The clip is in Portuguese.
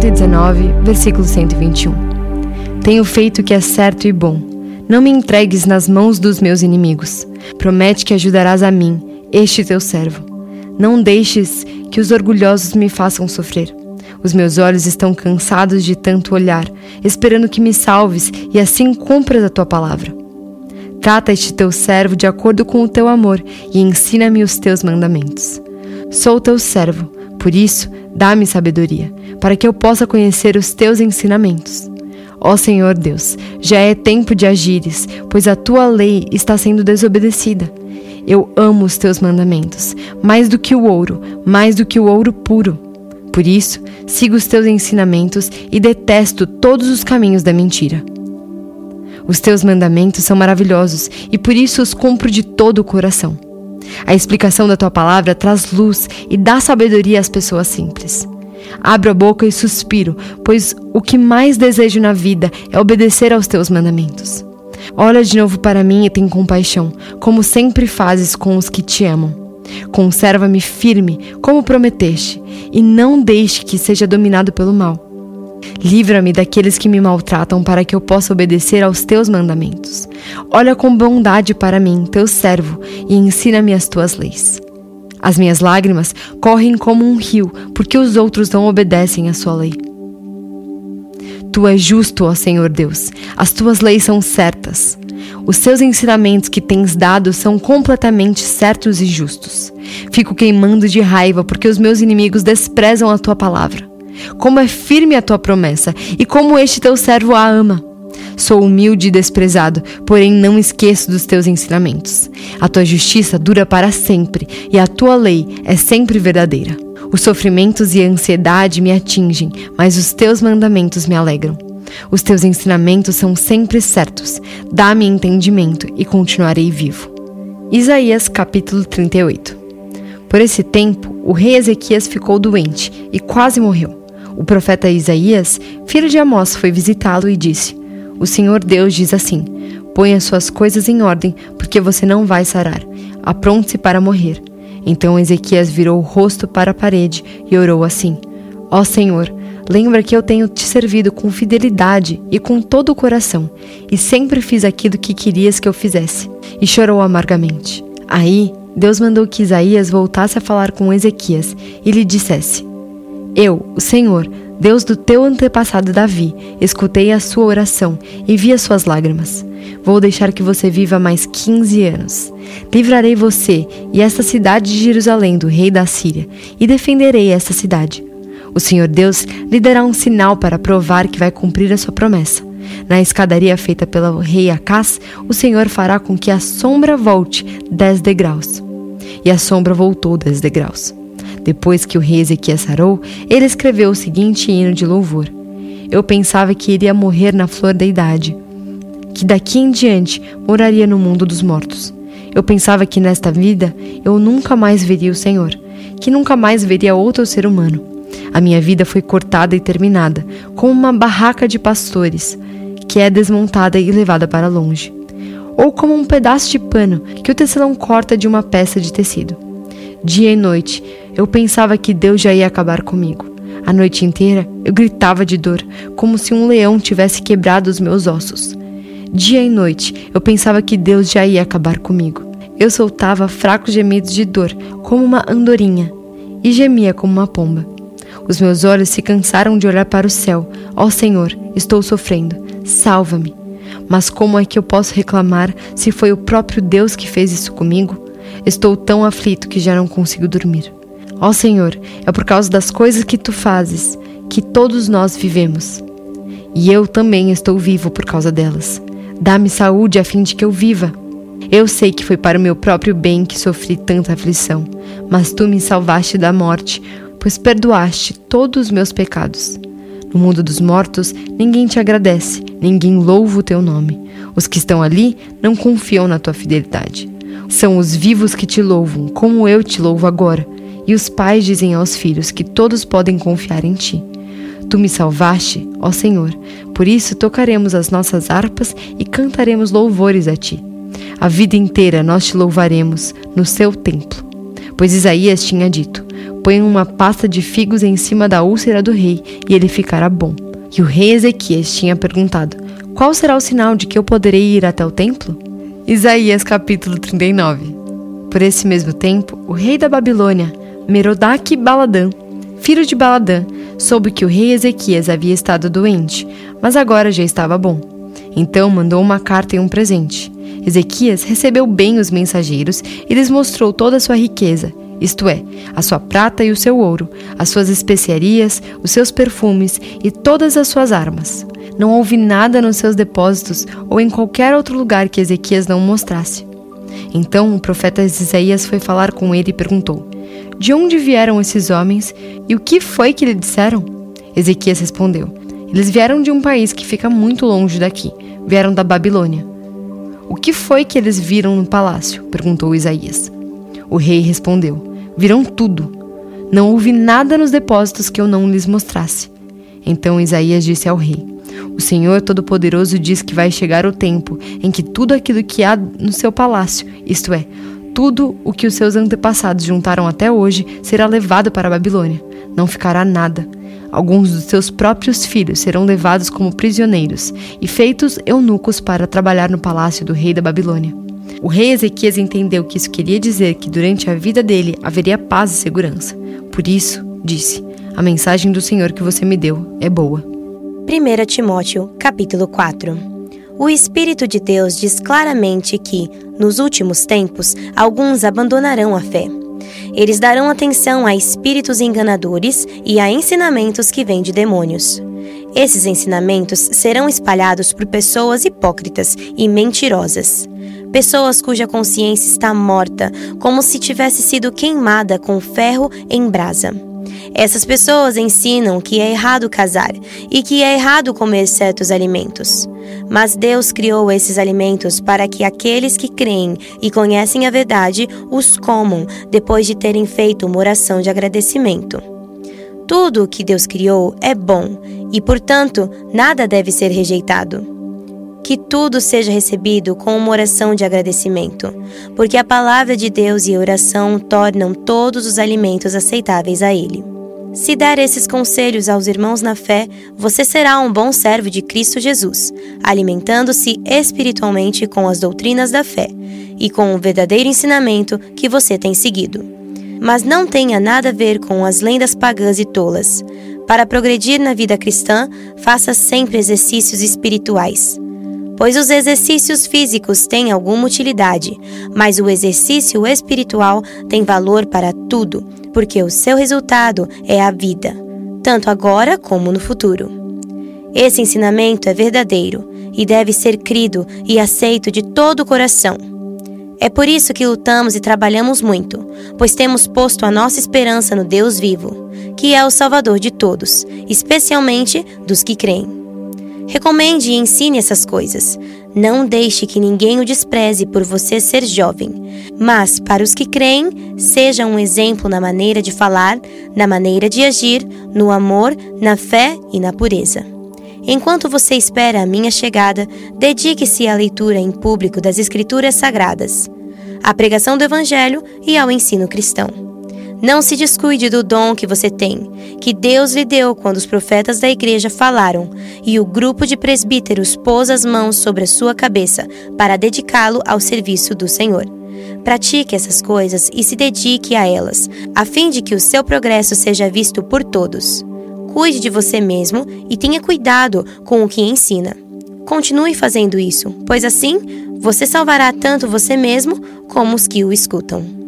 119, versículo 121. Tenho feito o que é certo e bom. Não me entregues nas mãos dos meus inimigos. Promete que ajudarás a mim, este teu servo. Não deixes que os orgulhosos me façam sofrer. Os meus olhos estão cansados de tanto olhar, esperando que me salves e assim cumpras a tua palavra. Trata este teu servo de acordo com o teu amor e ensina-me os teus mandamentos. Sou teu servo, por isso, dá-me sabedoria, para que eu possa conhecer os teus ensinamentos. Ó Senhor Deus, já é tempo de agires, pois a tua lei está sendo desobedecida. Eu amo os teus mandamentos, mais do que o ouro, mais do que o ouro puro. Por isso, sigo os teus ensinamentos e detesto todos os caminhos da mentira. Os teus mandamentos são maravilhosos e por isso os cumpro de todo o coração. A explicação da tua palavra traz luz e dá sabedoria às pessoas simples. Abro a boca e suspiro, pois o que mais desejo na vida é obedecer aos teus mandamentos. Olha de novo para mim e tem compaixão, como sempre fazes com os que te amam. Conserva-me firme, como prometeste, e não deixe que seja dominado pelo mal. Livra-me daqueles que me maltratam, para que eu possa obedecer aos teus mandamentos. Olha com bondade para mim, teu servo, e ensina-me as tuas leis. As minhas lágrimas correm como um rio, porque os outros não obedecem à sua lei. Tu és justo, ó Senhor Deus, as tuas leis são certas. Os teus ensinamentos que tens dado são completamente certos e justos. Fico queimando de raiva porque os meus inimigos desprezam a tua palavra. Como é firme a tua promessa e como este teu servo a ama. Sou humilde e desprezado, porém não esqueço dos teus ensinamentos. A tua justiça dura para sempre e a tua lei é sempre verdadeira. Os sofrimentos e a ansiedade me atingem, mas os teus mandamentos me alegram. Os teus ensinamentos são sempre certos. Dá-me entendimento e continuarei vivo. Isaías capítulo 38 Por esse tempo, o rei Ezequias ficou doente e quase morreu. O profeta Isaías, filho de Amós, foi visitá-lo e disse: O Senhor Deus diz assim: Põe as suas coisas em ordem, porque você não vai sarar. Apronte-se para morrer. Então Ezequias virou o rosto para a parede e orou assim: Ó Senhor, lembra que eu tenho te servido com fidelidade e com todo o coração, e sempre fiz aquilo que querias que eu fizesse. E chorou amargamente. Aí Deus mandou que Isaías voltasse a falar com Ezequias e lhe dissesse: eu, o Senhor, Deus do teu antepassado Davi, escutei a sua oração e vi as suas lágrimas. Vou deixar que você viva mais 15 anos. Livrarei você e esta cidade de Jerusalém do rei da Síria, e defenderei esta cidade. O Senhor Deus lhe dará um sinal para provar que vai cumprir a sua promessa. Na escadaria feita pelo rei Acás, o Senhor fará com que a sombra volte dez degraus. E a sombra voltou dez degraus. Depois que o rei Ezequias sarou, ele escreveu o seguinte hino de louvor: Eu pensava que iria morrer na flor da idade, que daqui em diante moraria no mundo dos mortos. Eu pensava que nesta vida eu nunca mais veria o Senhor, que nunca mais veria outro ser humano. A minha vida foi cortada e terminada, como uma barraca de pastores, que é desmontada e levada para longe, ou como um pedaço de pano que o tecelão corta de uma peça de tecido. Dia e noite eu pensava que Deus já ia acabar comigo. A noite inteira eu gritava de dor, como se um leão tivesse quebrado os meus ossos. Dia e noite eu pensava que Deus já ia acabar comigo. Eu soltava fracos gemidos de dor, como uma andorinha, e gemia como uma pomba. Os meus olhos se cansaram de olhar para o céu. Ó oh, Senhor, estou sofrendo. Salva-me. Mas como é que eu posso reclamar se foi o próprio Deus que fez isso comigo? Estou tão aflito que já não consigo dormir. Ó Senhor, é por causa das coisas que tu fazes que todos nós vivemos. E eu também estou vivo por causa delas. Dá-me saúde a fim de que eu viva. Eu sei que foi para o meu próprio bem que sofri tanta aflição, mas tu me salvaste da morte, pois perdoaste todos os meus pecados. No mundo dos mortos, ninguém te agradece, ninguém louva o teu nome. Os que estão ali não confiam na tua fidelidade. São os vivos que te louvam, como eu te louvo agora. E os pais dizem aos filhos que todos podem confiar em ti. Tu me salvaste, ó Senhor, por isso tocaremos as nossas harpas e cantaremos louvores a ti. A vida inteira nós te louvaremos no seu templo. Pois Isaías tinha dito: Ponha uma pasta de figos em cima da úlcera do rei e ele ficará bom. E o rei Ezequias tinha perguntado: Qual será o sinal de que eu poderei ir até o templo? Isaías capítulo 39 Por esse mesmo tempo, o rei da Babilônia, Merodach Baladã, filho de Baladã, soube que o rei Ezequias havia estado doente, mas agora já estava bom. Então mandou uma carta e um presente. Ezequias recebeu bem os mensageiros e lhes mostrou toda a sua riqueza, isto é, a sua prata e o seu ouro, as suas especiarias, os seus perfumes e todas as suas armas. Não houve nada nos seus depósitos ou em qualquer outro lugar que Ezequias não mostrasse. Então o profeta Isaías foi falar com ele e perguntou: De onde vieram esses homens e o que foi que lhe disseram? Ezequias respondeu: Eles vieram de um país que fica muito longe daqui, vieram da Babilônia. O que foi que eles viram no palácio? perguntou Isaías. O rei respondeu: Viram tudo. Não houve nada nos depósitos que eu não lhes mostrasse. Então Isaías disse ao rei: O Senhor Todo-Poderoso diz que vai chegar o tempo em que tudo aquilo que há no seu palácio, isto é, tudo o que os seus antepassados juntaram até hoje, será levado para a Babilônia. Não ficará nada. Alguns dos seus próprios filhos serão levados como prisioneiros e feitos eunucos para trabalhar no palácio do rei da Babilônia. O rei Ezequias entendeu que isso queria dizer que durante a vida dele haveria paz e segurança. Por isso, disse: A mensagem do Senhor que você me deu é boa. 1 Timóteo, capítulo 4. O Espírito de Deus diz claramente que, nos últimos tempos, alguns abandonarão a fé. Eles darão atenção a espíritos enganadores e a ensinamentos que vêm de demônios. Esses ensinamentos serão espalhados por pessoas hipócritas e mentirosas. Pessoas cuja consciência está morta, como se tivesse sido queimada com ferro em brasa. Essas pessoas ensinam que é errado casar e que é errado comer certos alimentos. Mas Deus criou esses alimentos para que aqueles que creem e conhecem a verdade os comam depois de terem feito uma oração de agradecimento. Tudo o que Deus criou é bom e, portanto, nada deve ser rejeitado. Que tudo seja recebido com uma oração de agradecimento, porque a palavra de Deus e a oração tornam todos os alimentos aceitáveis a Ele. Se der esses conselhos aos irmãos na fé, você será um bom servo de Cristo Jesus, alimentando-se espiritualmente com as doutrinas da fé e com o verdadeiro ensinamento que você tem seguido. Mas não tenha nada a ver com as lendas pagãs e tolas. Para progredir na vida cristã, faça sempre exercícios espirituais pois os exercícios físicos têm alguma utilidade, mas o exercício espiritual tem valor para tudo, porque o seu resultado é a vida, tanto agora como no futuro. Esse ensinamento é verdadeiro e deve ser crido e aceito de todo o coração. É por isso que lutamos e trabalhamos muito, pois temos posto a nossa esperança no Deus vivo, que é o Salvador de todos, especialmente dos que creem. Recomende e ensine essas coisas. Não deixe que ninguém o despreze por você ser jovem, mas, para os que creem, seja um exemplo na maneira de falar, na maneira de agir, no amor, na fé e na pureza. Enquanto você espera a minha chegada, dedique-se à leitura em público das Escrituras Sagradas, à pregação do Evangelho e ao ensino cristão. Não se descuide do dom que você tem, que Deus lhe deu quando os profetas da igreja falaram e o grupo de presbíteros pôs as mãos sobre a sua cabeça para dedicá-lo ao serviço do Senhor. Pratique essas coisas e se dedique a elas, a fim de que o seu progresso seja visto por todos. Cuide de você mesmo e tenha cuidado com o que ensina. Continue fazendo isso, pois assim você salvará tanto você mesmo como os que o escutam.